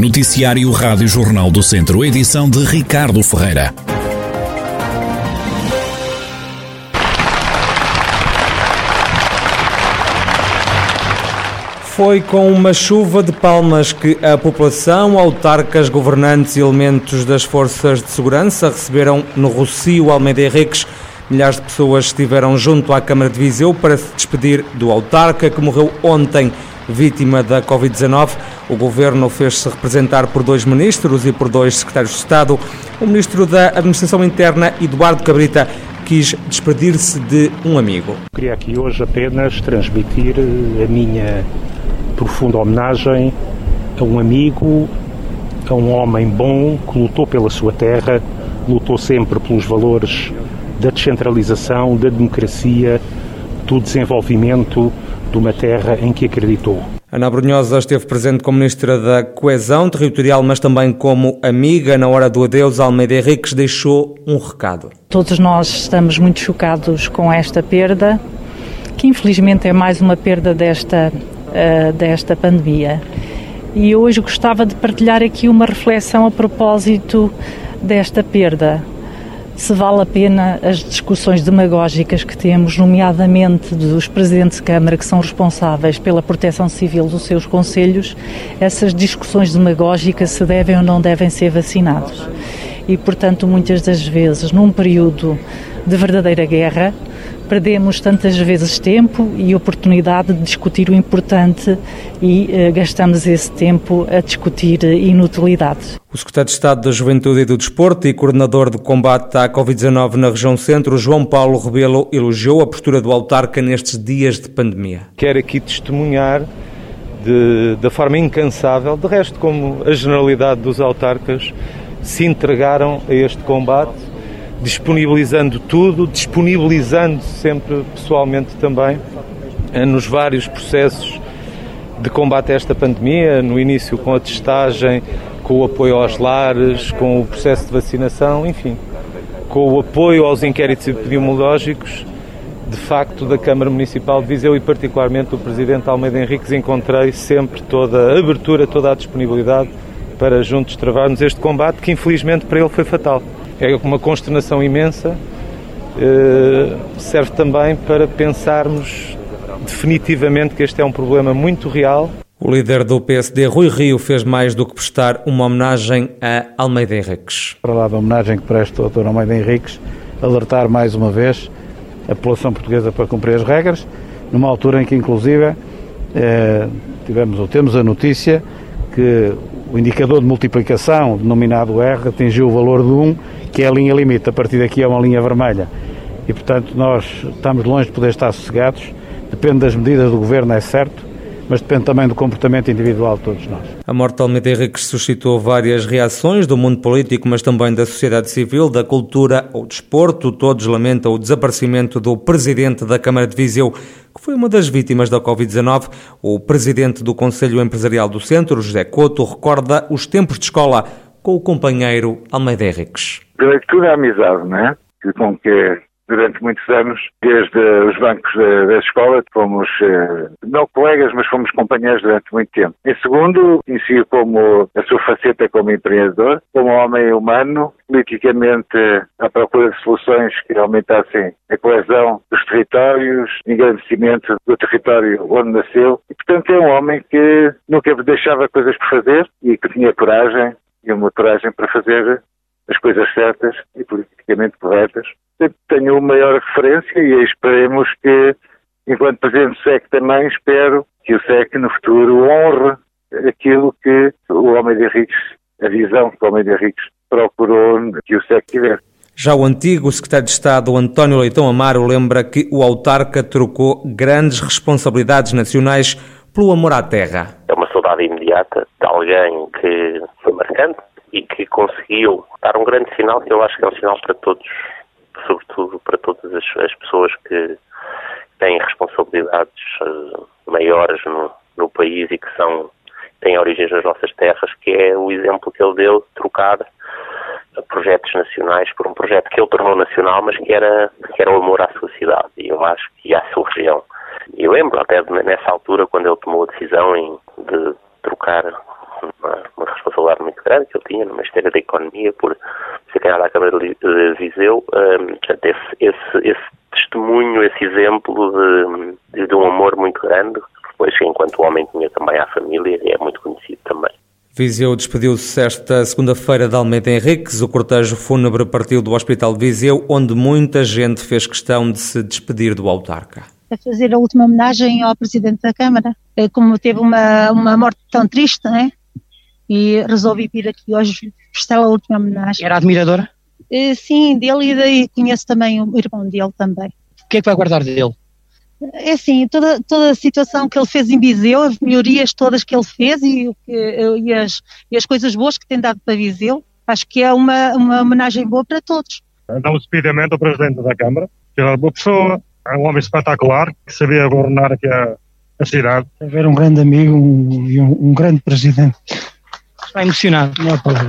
Noticiário Rádio Jornal do Centro, edição de Ricardo Ferreira. Foi com uma chuva de palmas que a população, autarcas, governantes e elementos das forças de segurança receberam no Rocio Almeida Henriques. Milhares de pessoas estiveram junto à Câmara de Viseu para se despedir do autarca que morreu ontem vítima da Covid-19. O governo fez-se representar por dois ministros e por dois secretários de Estado. O ministro da Administração Interna, Eduardo Cabrita, quis despedir-se de um amigo. Queria aqui hoje apenas transmitir a minha profunda homenagem a um amigo, a um homem bom que lutou pela sua terra, lutou sempre pelos valores da descentralização, da democracia, do desenvolvimento de uma terra em que acreditou. Ana Brunhosa esteve presente como Ministra da Coesão Territorial, mas também como amiga. Na hora do adeus, Almeida Henriques deixou um recado. Todos nós estamos muito chocados com esta perda, que infelizmente é mais uma perda desta, uh, desta pandemia. E hoje gostava de partilhar aqui uma reflexão a propósito desta perda se vale a pena as discussões demagógicas que temos, nomeadamente dos presidentes de Câmara que são responsáveis pela proteção civil dos seus conselhos, essas discussões demagógicas se devem ou não devem ser vacinados. E, portanto, muitas das vezes, num período de verdadeira guerra, perdemos tantas vezes tempo e oportunidade de discutir o importante e uh, gastamos esse tempo a discutir inutilidades. O secretário de Estado da Juventude e do Desporto e coordenador de combate à Covid-19 na região centro, João Paulo Rebelo, elogiou a postura do autarca nestes dias de pandemia. Quero aqui testemunhar de, da forma incansável, de resto como a generalidade dos autarcas se entregaram a este combate disponibilizando tudo, disponibilizando sempre pessoalmente também eh, nos vários processos de combate a esta pandemia, no início com a testagem, com o apoio aos lares, com o processo de vacinação, enfim, com o apoio aos inquéritos epidemiológicos, de facto, da Câmara Municipal de Viseu e particularmente do Presidente Almeida Henriques, encontrei sempre toda a abertura, toda a disponibilidade para juntos travarmos este combate que infelizmente para ele foi fatal é uma consternação imensa. Eh, serve também para pensarmos definitivamente que este é um problema muito real. O líder do PSD, Rui Rio, fez mais do que prestar uma homenagem a Almeida Henriques. Para lá da homenagem que presta o Dr. Almeida Henriques, alertar mais uma vez a população portuguesa para cumprir as regras, numa altura em que, inclusive, eh, tivemos ou temos a notícia que o indicador de multiplicação, denominado R, atingiu o valor de 1 que é a linha limite. A partir daqui é uma linha vermelha. E, portanto, nós estamos longe de poder estar sossegados. Depende das medidas do governo, é certo, mas depende também do comportamento individual de todos nós. A morte de Almeida Henriques suscitou várias reações do mundo político, mas também da sociedade civil, da cultura ou desporto. Todos lamentam o desaparecimento do presidente da Câmara de Viseu, que foi uma das vítimas da Covid-19. O presidente do Conselho Empresarial do Centro, José Couto, recorda os tempos de escola com o companheiro Almeida Henriques. Durante toda a amizade, não é? Que, com que durante muitos anos, desde os bancos da, da escola, fomos eh, não colegas, mas fomos companheiros durante muito tempo. Em segundo, conheci como a sua faceta como empreendedor, como homem humano, politicamente à procura de soluções que aumentassem a coesão dos territórios, engrandecimento do território onde nasceu. E, portanto, é um homem que nunca deixava coisas por fazer e que tinha coragem e uma coragem para fazer as coisas certas e politicamente corretas. Tenho maior referência e esperemos que, enquanto Presidente do SEC também, espero que o SEC no futuro honre aquilo que o Homem de Henriques, a visão que o Homem de Henriques procurou que o SEC tivesse. Já o antigo secretário de Estado, António Leitão Amaro, lembra que o autarca trocou grandes responsabilidades nacionais pelo amor à terra. É uma saudade imediata de alguém que marcante e que conseguiu dar um grande sinal, que eu acho que é um sinal para todos, sobretudo para todas as, as pessoas que têm responsabilidades uh, maiores no, no país e que são têm origens nas nossas terras, que é o exemplo que ele deu de trocar projetos nacionais por um projeto que ele tornou nacional, mas que era, que era o amor à sua cidade e eu acho que à sua região. E lembro até nessa altura, quando ele tomou a decisão em, de trocar uma, uma responsabilidade responsabilidade muito grande que eu tinha no Ministério da Economia por ser candidato à Câmara de Viseu. Um, portanto, esse, esse, esse, testemunho, esse exemplo de, de, um amor muito grande, depois, enquanto homem, tinha também à família e é muito conhecido também. Viseu despediu-se esta segunda-feira de Almeida Henriques. O cortejo fúnebre partiu do Hospital de Viseu, onde muita gente fez questão de se despedir do autarca. A fazer a última homenagem ao Presidente da Câmara, eh, como teve uma, uma morte tão triste, né? E resolvi vir aqui hoje prestar a última homenagem. Era admiradora? Eh, sim, dele e daí conheço também o irmão dele também. O que é que vai guardar dele? É assim, toda, toda a situação que ele fez em Viseu, as melhorias todas que ele fez e, e, as, e as coisas boas que tem dado para Viseu, acho que é uma, uma homenagem boa para todos. Então, speedamente ao Presidente da Câmara, que era uma pessoa, é um homem espetacular, que sabia governar aqui a, a cidade. Haver um grande amigo um, e um, um grande Presidente. Está emocionado. Não é para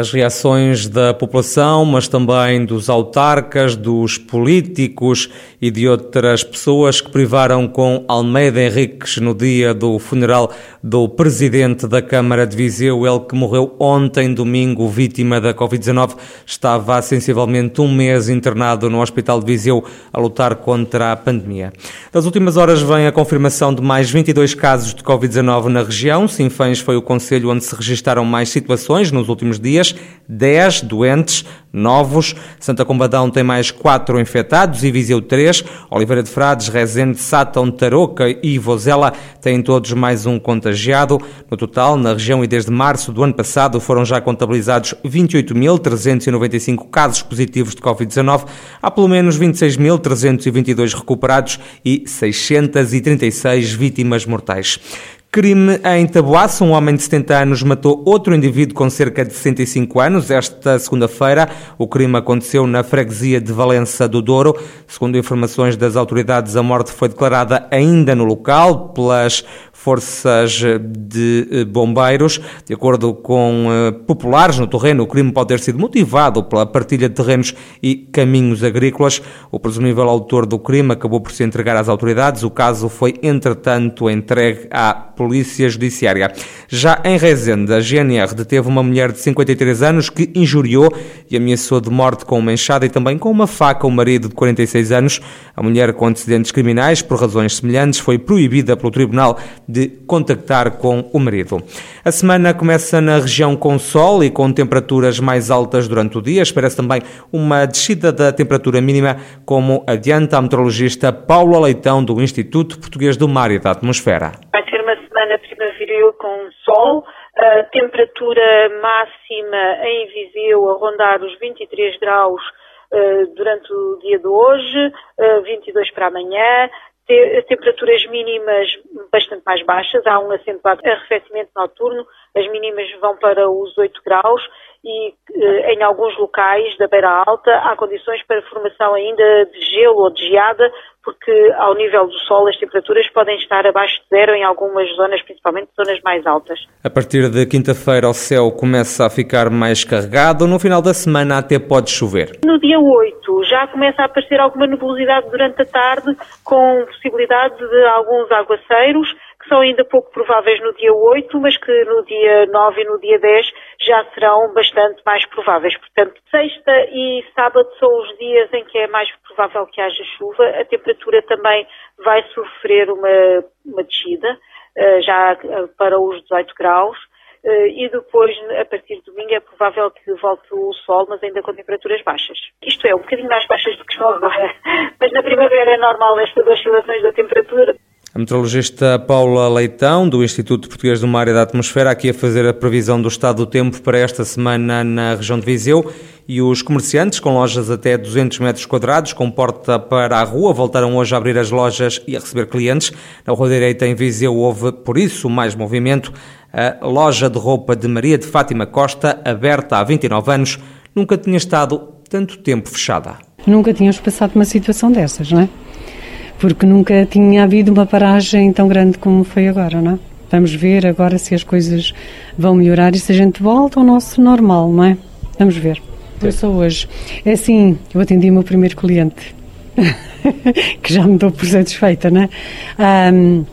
as reações da população, mas também dos autarcas, dos políticos e de outras pessoas que privaram com Almeida Henriques no dia do funeral do presidente da Câmara de Viseu, ele que morreu ontem, domingo, vítima da Covid-19, estava há sensivelmente um mês internado no Hospital de Viseu a lutar contra a pandemia. Das últimas horas vem a confirmação de mais 22 casos de Covid-19 na região. Sinfãs foi o conselho onde se registaram mais situações nos últimos dias. 10 doentes novos. Santa Combadão tem mais 4 infectados e Viseu 3. Oliveira de Frades, Rezende, Sátão, Tarouca e Vozela têm todos mais um contagiado. No total, na região e desde março do ano passado, foram já contabilizados 28.395 casos positivos de Covid-19. Há pelo menos 26.322 recuperados e 636 vítimas mortais. Crime em Taboaço. Um homem de 70 anos matou outro indivíduo com cerca de 65 anos. Esta segunda-feira, o crime aconteceu na freguesia de Valença do Douro. Segundo informações das autoridades, a morte foi declarada ainda no local pelas forças de eh, bombeiros. De acordo com eh, populares no terreno, o crime pode ter sido motivado pela partilha de terrenos e caminhos agrícolas. O presumível autor do crime acabou por se entregar às autoridades. O caso foi, entretanto, entregue à Polícia Judiciária. Já em Rezende, a GNR deteve uma mulher de 53 anos que injuriou e ameaçou de morte com uma enxada e também com uma faca o marido de 46 anos. A mulher com antecedentes criminais, por razões semelhantes, foi proibida pelo Tribunal de contactar com o marido. A semana começa na região com sol e com temperaturas mais altas durante o dia. Espera-se também uma descida da temperatura mínima, como adianta a meteorologista Paula Leitão, do Instituto Português do Mar e da Atmosfera. Vai ser uma semana primaveril com sol. A temperatura máxima em Viseu a rondar os 23 graus uh, durante o dia de hoje, uh, eh, 22 para amanhã, temperaturas mínimas bastante mais baixas, há um acentuado arrefecimento noturno, as mínimas vão para os 8 graus e eh, em alguns locais da beira alta há condições para formação ainda de gelo ou de geada, porque ao nível do sol as temperaturas podem estar abaixo de zero em algumas zonas, principalmente zonas mais altas. A partir de quinta-feira o céu começa a ficar mais carregado, no final da semana até pode chover. No dia 8 já começa a aparecer alguma nebulosidade durante a tarde, com possibilidade de alguns aguaceiros, são ainda pouco prováveis no dia 8, mas que no dia 9 e no dia 10 já serão bastante mais prováveis. Portanto, sexta e sábado são os dias em que é mais provável que haja chuva. A temperatura também vai sofrer uma, uma descida, eh, já eh, para os 18 graus. Eh, e depois, a partir de domingo, é provável que volte o sol, mas ainda com temperaturas baixas. Isto é, um bocadinho mais baixas do que estão agora. Mas na primavera é normal estas oscilações da temperatura. Meteorologista Paula Leitão, do Instituto Português do Mar e da Atmosfera, aqui a fazer a previsão do estado do tempo para esta semana na região de Viseu. E os comerciantes com lojas até 200 metros quadrados, com porta para a rua, voltaram hoje a abrir as lojas e a receber clientes. Na Rua Direita, em Viseu, houve, por isso, mais movimento. A loja de roupa de Maria de Fátima Costa, aberta há 29 anos, nunca tinha estado tanto tempo fechada. Nunca tínhamos passado uma situação dessas, não é? Porque nunca tinha havido uma paragem tão grande como foi agora, não é? Vamos ver agora se as coisas vão melhorar e se a gente volta ao nosso normal, não é? Vamos ver. Eu sou hoje. É assim, eu atendi o meu primeiro cliente, que já me dou por satisfeita, não é? Um,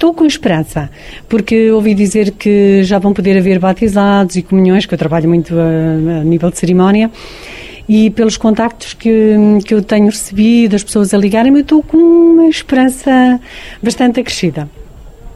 Estou com esperança, porque ouvi dizer que já vão poder haver batizados e comunhões, que eu trabalho muito a, a nível de cerimónia, e pelos contactos que, que eu tenho recebido, as pessoas a ligarem-me, eu estou com uma esperança bastante acrescida.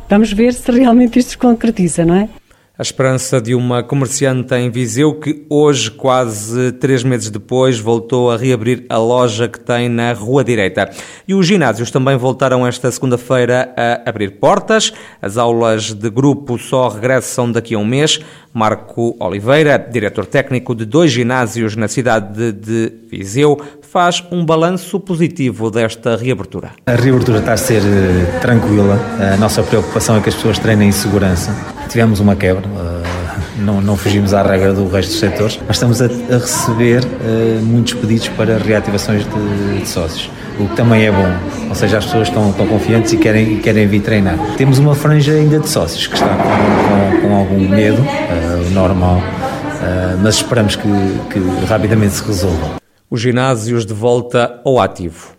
Vamos ver se realmente isto se concretiza, não é? A esperança de uma comerciante em Viseu que hoje, quase três meses depois, voltou a reabrir a loja que tem na Rua Direita. E os ginásios também voltaram esta segunda-feira a abrir portas. As aulas de grupo só regressam daqui a um mês. Marco Oliveira, diretor técnico de dois ginásios na cidade de Viseu, faz um balanço positivo desta reabertura. A reabertura está a ser eh, tranquila. A nossa preocupação é que as pessoas treinem em segurança. Tivemos uma quebra, eh, não, não fugimos à regra do resto dos setores, mas estamos a, a receber uh, muitos pedidos para reativações de, de, sócios, o que também é bom, ou seja, as pessoas estão, estão confiantes e querem, querem vir treinar. Temos uma franja ainda de sócios que está com, com, com algum medo, uh, normal, uh, mas esperamos que, que rapidamente se resolva os ginásios de volta ao ativo.